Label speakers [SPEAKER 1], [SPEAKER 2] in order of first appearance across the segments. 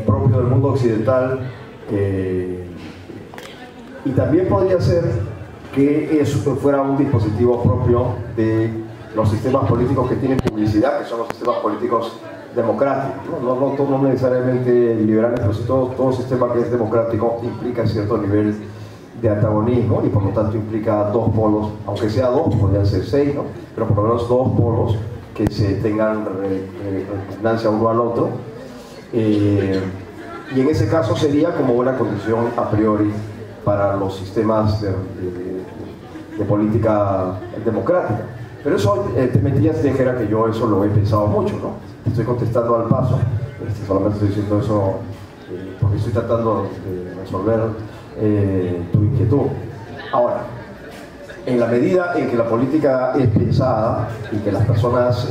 [SPEAKER 1] propio del mundo occidental. y también podría ser que eso fuera un dispositivo propio de los sistemas políticos que tienen publicidad, que son los sistemas políticos democráticos, no, no, no, necesariamente liberales, pero si todo, todo sistema que es democrático implica cierto nivel de antagonismo y por lo tanto implica dos polos, aunque sea dos, podrían ser seis, ¿no? pero por lo menos dos polos que se tengan repugnancia uno al otro. Eh, y en ese caso sería como una condición a priori para los sistemas de, de política democrática. Pero eso, eh, te metías dijera que yo eso lo he pensado mucho, ¿no? Estoy contestando al paso, este, solamente estoy diciendo eso eh, porque estoy tratando de resolver tu inquietud. Ahora, en la medida en que la política es pensada y que las personas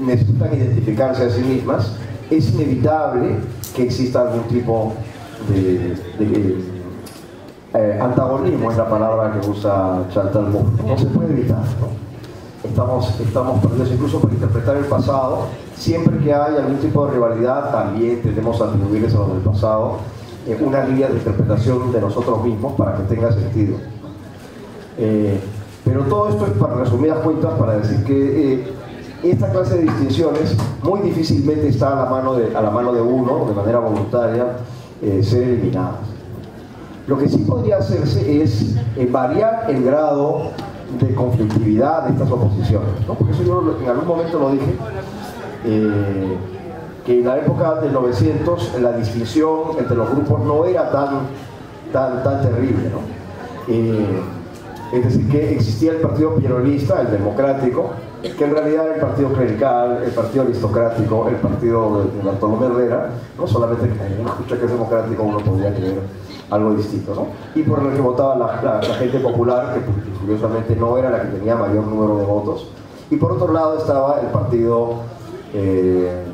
[SPEAKER 1] necesitan identificarse a sí mismas, es inevitable que exista algún tipo de eh, antagonismo es la palabra que usa Chantal Mouffe. No se puede evitar. Estamos, estamos perdidos incluso por interpretar el pasado. Siempre que hay algún tipo de rivalidad, también tenemos atribuirles a los del pasado eh, una línea de interpretación de nosotros mismos para que tenga sentido. Eh, pero todo esto es para resumidas cuentas para decir que esta clase de distinciones muy difícilmente está a la mano de, a la mano de uno, de manera voluntaria, ser eliminadas. Lo que sí podría hacerse es eh, variar el grado de conflictividad de estas oposiciones, ¿no? porque eso yo en algún momento lo dije, eh, que en la época del 900 la distinción entre los grupos no era tan, tan, tan terrible. ¿no? Eh, es decir, que existía el partido peronista, el democrático, que en realidad el partido clerical, el partido aristocrático, el partido de, de Bartolomé Herrera, no solamente que escucha que es democrático, uno podría creer algo distinto, ¿no? Y por el que votaba la, gente popular, que pues, curiosamente no era la que tenía mayor número de votos. Y por otro lado estaba el partido eh,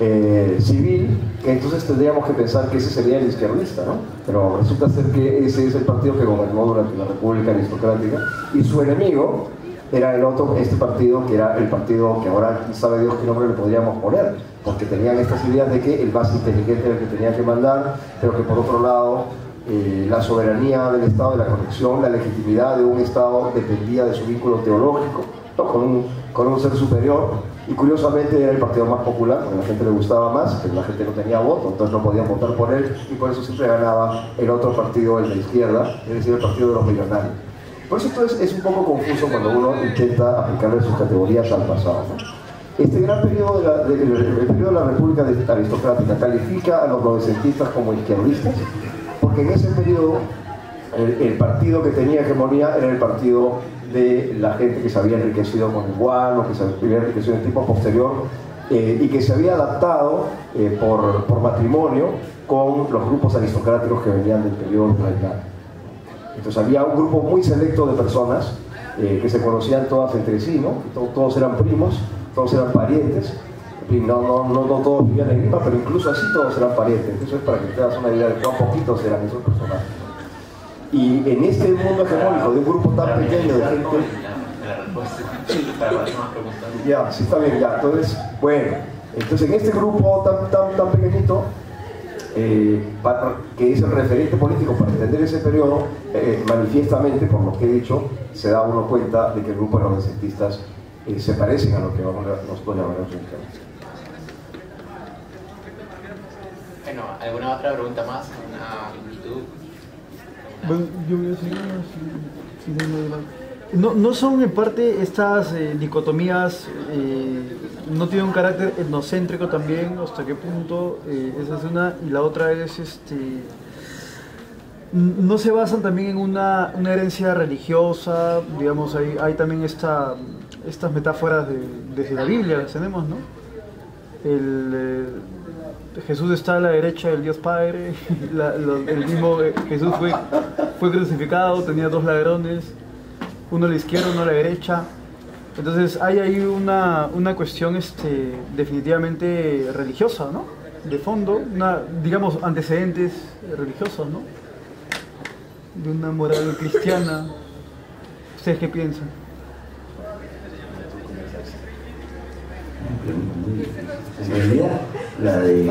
[SPEAKER 1] eh, civil, que entonces tendríamos que pensar que ese sería el izquierdista, ¿no? Pero resulta ser que ese es el partido que gobernó durante la República Aristocrática y su enemigo era el otro, este partido, que era el partido que ahora sabe Dios qué nombre le podríamos poner, porque tenían estas ideas de que el más inteligente era el que tenía que mandar, pero que por otro lado eh, la soberanía del Estado, de la conexión, la legitimidad de un Estado dependía de su vínculo teológico con, un, con, un, ser superior. Y curiosamente era el partido más popular, a la gente le gustaba más, pero la gente no tenía voto, entonces no podían votar por él y por eso siempre ganaba el otro partido, el de izquierda, es decir, el partido de los millonarios. Por eso esto es, un poco confuso cuando uno intenta aplicarle sus categorías al pasado. Este gran periodo de la, de la República Aristocrática califica a los novecentistas como izquierdistas porque en ese periodo el, partido que tenía hegemonía era el partido de la gente que se había enriquecido con guano, que se había enriquecido en tipo posterior eh, y que se había adaptado eh, por, matrimonio con los grupos aristocráticos que venían del periodo clerical. Entonces había un grupo muy selecto de personas eh, que se conocían todas entre sí, ¿no? Todos, eran primos, todos eran parientes, no, no, no, todos vivían en Lima, pero incluso así todos eran parientes. Eso es para que te das una idea de cuán poquitos eran esos personajes. Y en este mundo hegemónico de un grupo tan pequeño de gente. Ya, sí está bien, ya. Entonces, bueno, entonces en este grupo tan, tan, tan pequeñito, eh, que es el referente político para entender ese periodo, eh, manifiestamente, por lo que he dicho, se da uno cuenta de que el grupo de los recentistas eh, se parecen a lo que vamos a, nosotros llamamos
[SPEAKER 2] Bueno, ¿alguna otra pregunta más? ¿Una inquietud?
[SPEAKER 3] Bueno, yo voy a seguir no, no son en parte estas eh, dicotomías, eh, no tienen un carácter etnocéntrico también, hasta qué punto, eh, esa es una, y la otra es, este, no se basan también en una, una herencia religiosa, digamos, hay, hay también esta, estas metáforas de, desde la Biblia, las tenemos, ¿no? El, Jesús está a la derecha del Dios Padre, el mismo eh, Jesús fue, fue crucificado, tenía dos ladrones, uno a la izquierda, uno a la derecha. Entonces hay ahí una, una cuestión este, definitivamente religiosa, ¿no? De fondo, una, digamos, antecedentes religiosos, ¿no? De una moral cristiana. ¿Ustedes qué piensan?
[SPEAKER 4] En realidad, La de.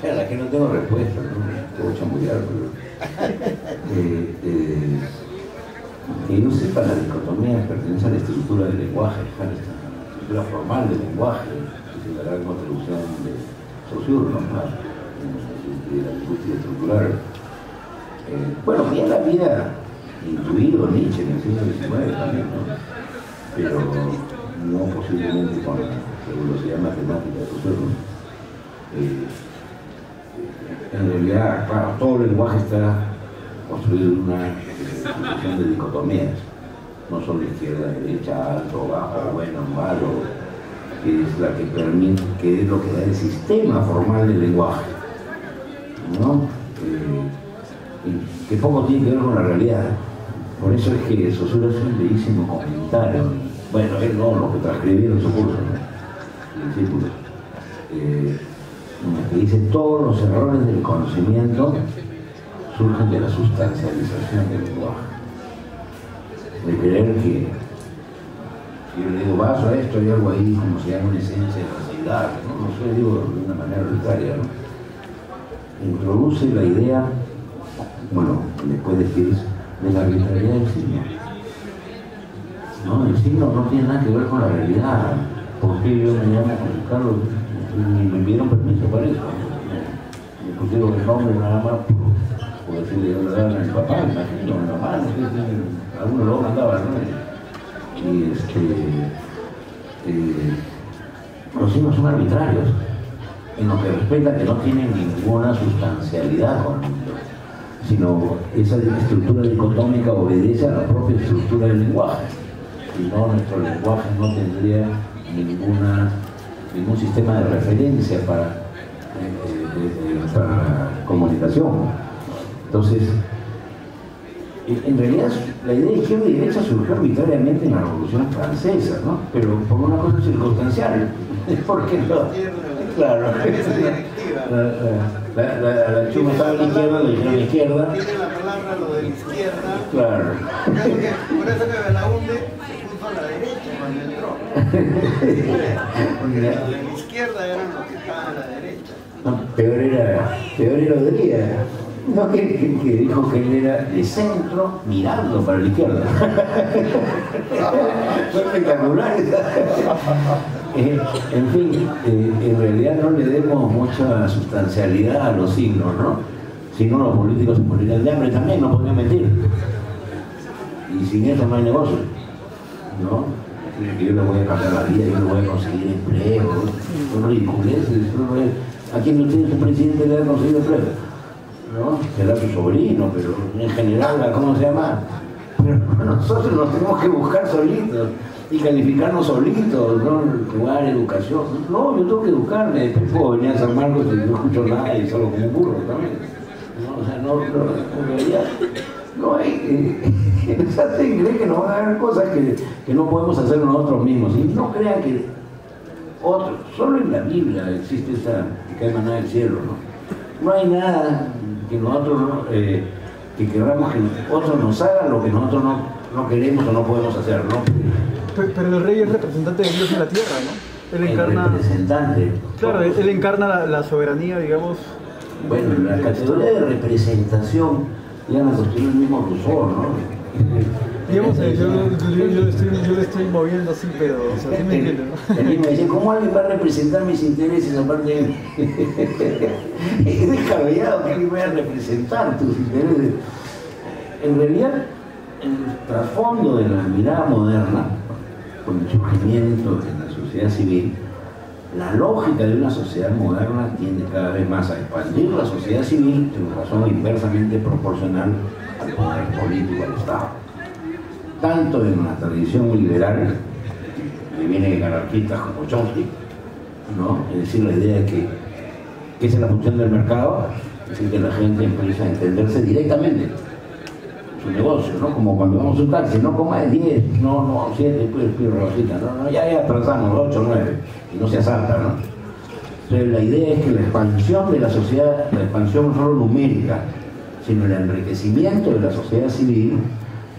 [SPEAKER 4] Sea, la que no tengo respuesta, ¿no? Tengo chamullar, pero. Eh, eh, que yo sepa, la dicotomía pertenece a la estructura del lenguaje, a la estructura formal del lenguaje, que se dará como traducción de Saussure, ¿no? de la lingüística estructural. Eh, bueno, ya la había intuido Nietzsche en el siglo XIX también, ¿no? pero no posiblemente con la velocidad matemática de Saussure. Eh, en realidad, claro, todo el lenguaje está construido en una situación de dicotomías, no solo izquierda, derecha, alto, bajo, bueno, malo, que es la que permite, que es lo que da el sistema formal del lenguaje, ¿no? Eh, que poco tiene que ver con la realidad. Por eso es que Saussure hace un bellísimo comentario, bueno, él no, lo que transcribió en su curso, ¿no? discípulos, eh, que dice todos los errores del conocimiento surgen de la sustancialización del lenguaje. De creer que, yo le digo, vaso a esto, hay algo ahí como se llama una esencia de facilidad, ¿no? no sé, digo de una manera arbitraria. Introduce la idea, bueno, después decir, de la arbitrariedad del signo. No, el signo no tiene nada que ver con la realidad. ¿Por qué yo me llamo Carlos? Ni me pidieron permiso para eso. Me pusieron el nombre nada más por decirle yo le daban a mi papá, imagino, a mi mamá, no sé si alguno lo mandaba, ¿no? Y este, eh, los signos son arbitrarios, en lo que respecta que no tienen ninguna sustancialidad con el mundo, sino esa estructura dicotómica obedece a la propia estructura del lenguaje. Si no, nuestro lenguaje no tendría ninguna, ningún sistema de referencia para, eh, eh, comunicación. Entonces, en realidad la idea de izquierda y derecha surgió arbitrariamente en la Revolución Francesa, ¿no? pero por una cosa circunstancial. Porque no, claro, la, la, la, la chuma estaba a la izquierda, le dijeron a la izquierda.
[SPEAKER 5] Tiene la palabra lo de la izquierda.
[SPEAKER 4] Claro.
[SPEAKER 5] Por eso que Belaunde puso a la derecha cuando entró. Porque los de la izquierda eran los que estaban a la derecha.
[SPEAKER 4] No, peor era, peor era. No, que, que, dijo que él era de centro mirando para la izquierda. Fue espectacular. Eh, en fin, eh, en realidad no le demos mucha sustancialidad a los signos, ¿no? Si no, los políticos se morirían de hambre también, no podrían mentir. Y sin eso no hay negocio, ¿no? Yo le voy a cambiar la vida, yo le voy a conseguir empleo, son ridiculeces. ¿A quién de ustedes un presidente le ha conseguido empleo? ¿No? Será su sobrino, pero en general, ¿cómo se llama? Pero nosotros nos tenemos que buscar solitos y calificarnos solitos, ¿no? Jugar, educación. No, yo tengo que educarme, después puedo venir a San Marcos y no escucho nada y solo como un burro también. ¿no? O sea, no, no, no hay. Eh, se cree que nos van a haber cosas que, que no podemos hacer nosotros mismos. Y no crea que otro, solo en la Biblia existe esa que cae maná del cielo, ¿no? No hay nada que nosotros no, eh, que queramos que otros nos hagan lo que nosotros no, no queremos o no podemos hacer, ¿no?
[SPEAKER 3] Pe- Pero el rey es representante de Dios en la tierra, ¿no? Él
[SPEAKER 4] El
[SPEAKER 3] encarna.
[SPEAKER 4] representante.
[SPEAKER 3] Claro, él, él encarna la, la soberanía, digamos.
[SPEAKER 4] Bueno, la categoría de representación ya la construyó el mismo Rousseau, ¿no?
[SPEAKER 3] Digamos, eh, yo, yo, yo, estoy, yo lo estoy moviendo así, pero, o sea, sí me.
[SPEAKER 4] El me decía, ¿cómo alguien va a representar mis intereses aparte de mí? Es descabellado que alguien vaya a representar tus intereses. En realidad, el trasfondo de la mirada moderna, con el surgimiento de la sociedad civil, la lógica de una sociedad moderna tiende cada vez más a expandir la sociedad civil en razón inversamente proporcional al poder político del Estado. Tanto en la tradición liberal, que viene de anarquistas como Chomsky, ¿no? es decir, la idea de que, que esa es la función del mercado, es decir, que la gente empieza a entenderse directamente su negocio, ¿no? Como cuando vamos a un taxi, no coma de 10, no, no, 7, pues pido rebajita, no, no, ya, ya trazamos 8, 9, y no se asalta, ¿no? Entonces la idea es que la expansión de la sociedad, la expansión no solo numérica, sino el enriquecimiento de la sociedad civil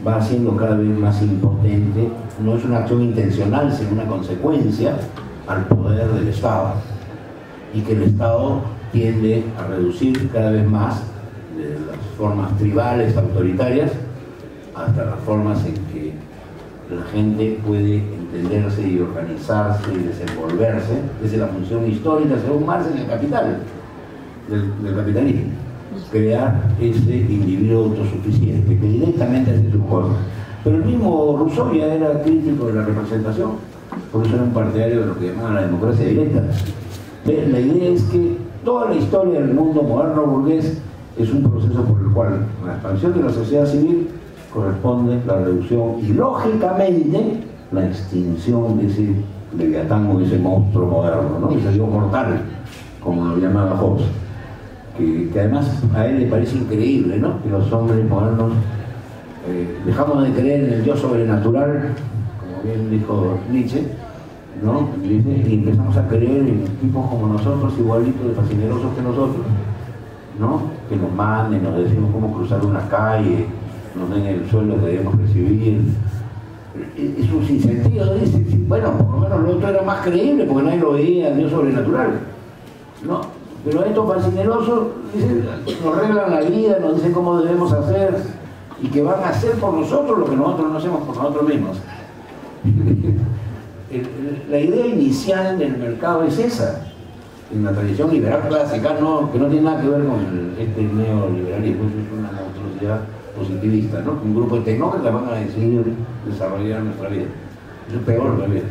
[SPEAKER 4] va siendo cada vez más impotente, no es una acción intencional, sino una consecuencia al poder del Estado. y que el Estado tiende a reducir cada vez más de las formas tribales, autoritarias, hasta las formas en que la gente puede entenderse y organizarse y desenvolverse desde la función histórica, según Marx, en el capital, del, del capitalismo. Crear ese individuo autosuficiente que directamente hace sus cosas. Pero el mismo Rousseau ya era crítico de la representación, por eso era un partidario de lo que llamaban la democracia directa. La idea es que toda la historia del mundo moderno burgués es un proceso por el cual la expansión de la sociedad civil corresponde la reducción y lógicamente la extinción de ese leviatán o de ese monstruo moderno, ¿no? ese dios mortal, como lo llamaba Hobbes. Que, además a él le parece increíble ¿no? que los hombres modernos eh, dejamos de creer en el Dios sobrenatural, como bien dijo Nietzsche, ¿no? Y empezamos a creer en tipos como nosotros, igualitos de fascinerosos que nosotros, ¿no? que nos manden, nos decimos cómo cruzar una calle, nos den el sueldo que debemos recibir. Es un sinsentido, dice, bueno, por lo menos lo otro era más creíble porque nadie lo veía, Dios sobrenatural. ¿no? Pero estos fascinerosos nos arreglan la vida, nos dicen cómo debemos hacer y que van a hacer por nosotros lo que nosotros no hacemos por nosotros mismos. La idea inicial del mercado es esa, en la tradición liberal clásica, no, que no tiene nada que ver con este neoliberalismo, es una monstruosidad positivista, ¿no? Un grupo de tecnócratas van a decidir desarrollar nuestra vida. Es peor todavía.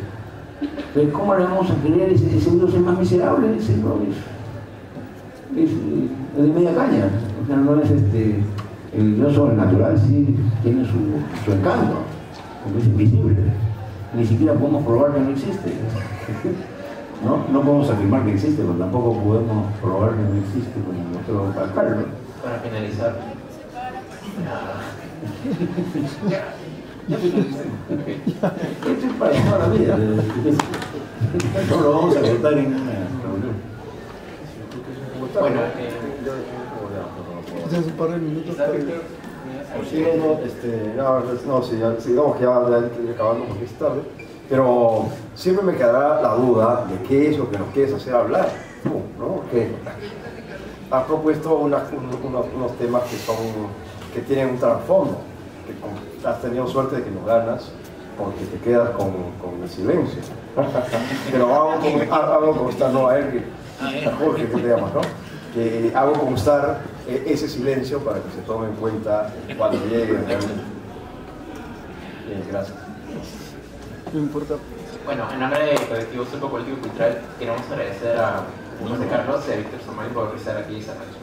[SPEAKER 4] Entonces, ¿cómo le vamos a creer ese, ese Dios es más miserable? Ese no es, de media caña. O sea, no es este. El Dios sobrenatural sí tiene su, su encanto, porque es invisible. Ni siquiera podemos probar que no existe. ¿No? no podemos afirmar que existe, pero tampoco podemos probar que no existe como nuestro alcalde.
[SPEAKER 2] Para finalizar.
[SPEAKER 4] Esto es para toda la vida. Esto lo vamos a contar en una.
[SPEAKER 2] Bueno, eh,
[SPEAKER 3] un par de minutos
[SPEAKER 1] Sí, no, no, este, no, no, sí, ya- sí, digamos que ya, ya estoy acabando porque es tarde, pero siempre me quedará la duda de qué es lo que nos quieres hacer hablar, tú, ¿no? Que has propuesto unas- unos, unos temas que son, que tienen un trasfondo, que con- has tenido suerte de que nos ganas porque te quedas con, con el silencio. Pero hago, con- hago constar, no a él, que, a Jorge, que te llamas, ¿no? Que hago constar eh, ese silencio para que se tome en cuenta cuando llegue realmente. Bien, gracias.
[SPEAKER 3] No importa.
[SPEAKER 2] Bueno, en nombre del colectivo Surco Político Cultural, queremos agradecer a José Carlos y a Víctor Somali por estar aquí esta noche.